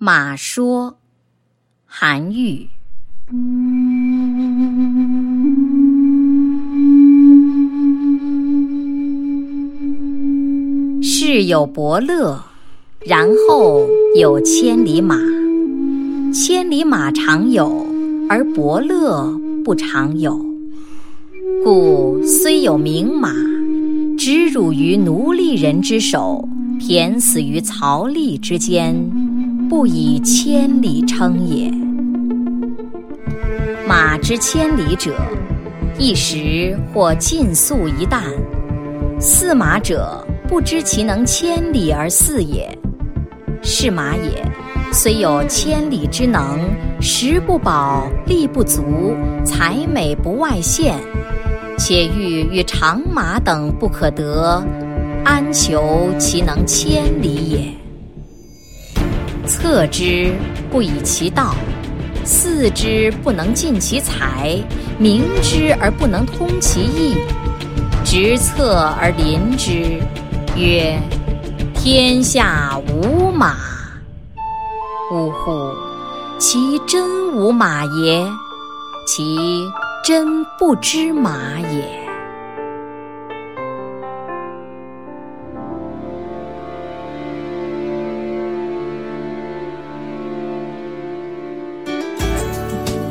马说，韩愈。世有伯乐，然后有千里马。千里马常有，而伯乐不常有。故虽有名马，知辱于奴隶人之手，骈死于槽枥之间，不以千里称也。马之千里者，一时或尽粟一担。驷马者，不知其能千里而饲也。是马也，虽有千里之能，食不饱，力不足，才美不外见。且欲与长马等不可得，安求其能千里也？策之不以其道，飼之不能尽其才，明之而不能通其意，执策而临之，曰：天下无马。呜呼！其真无马也？其真不知马也。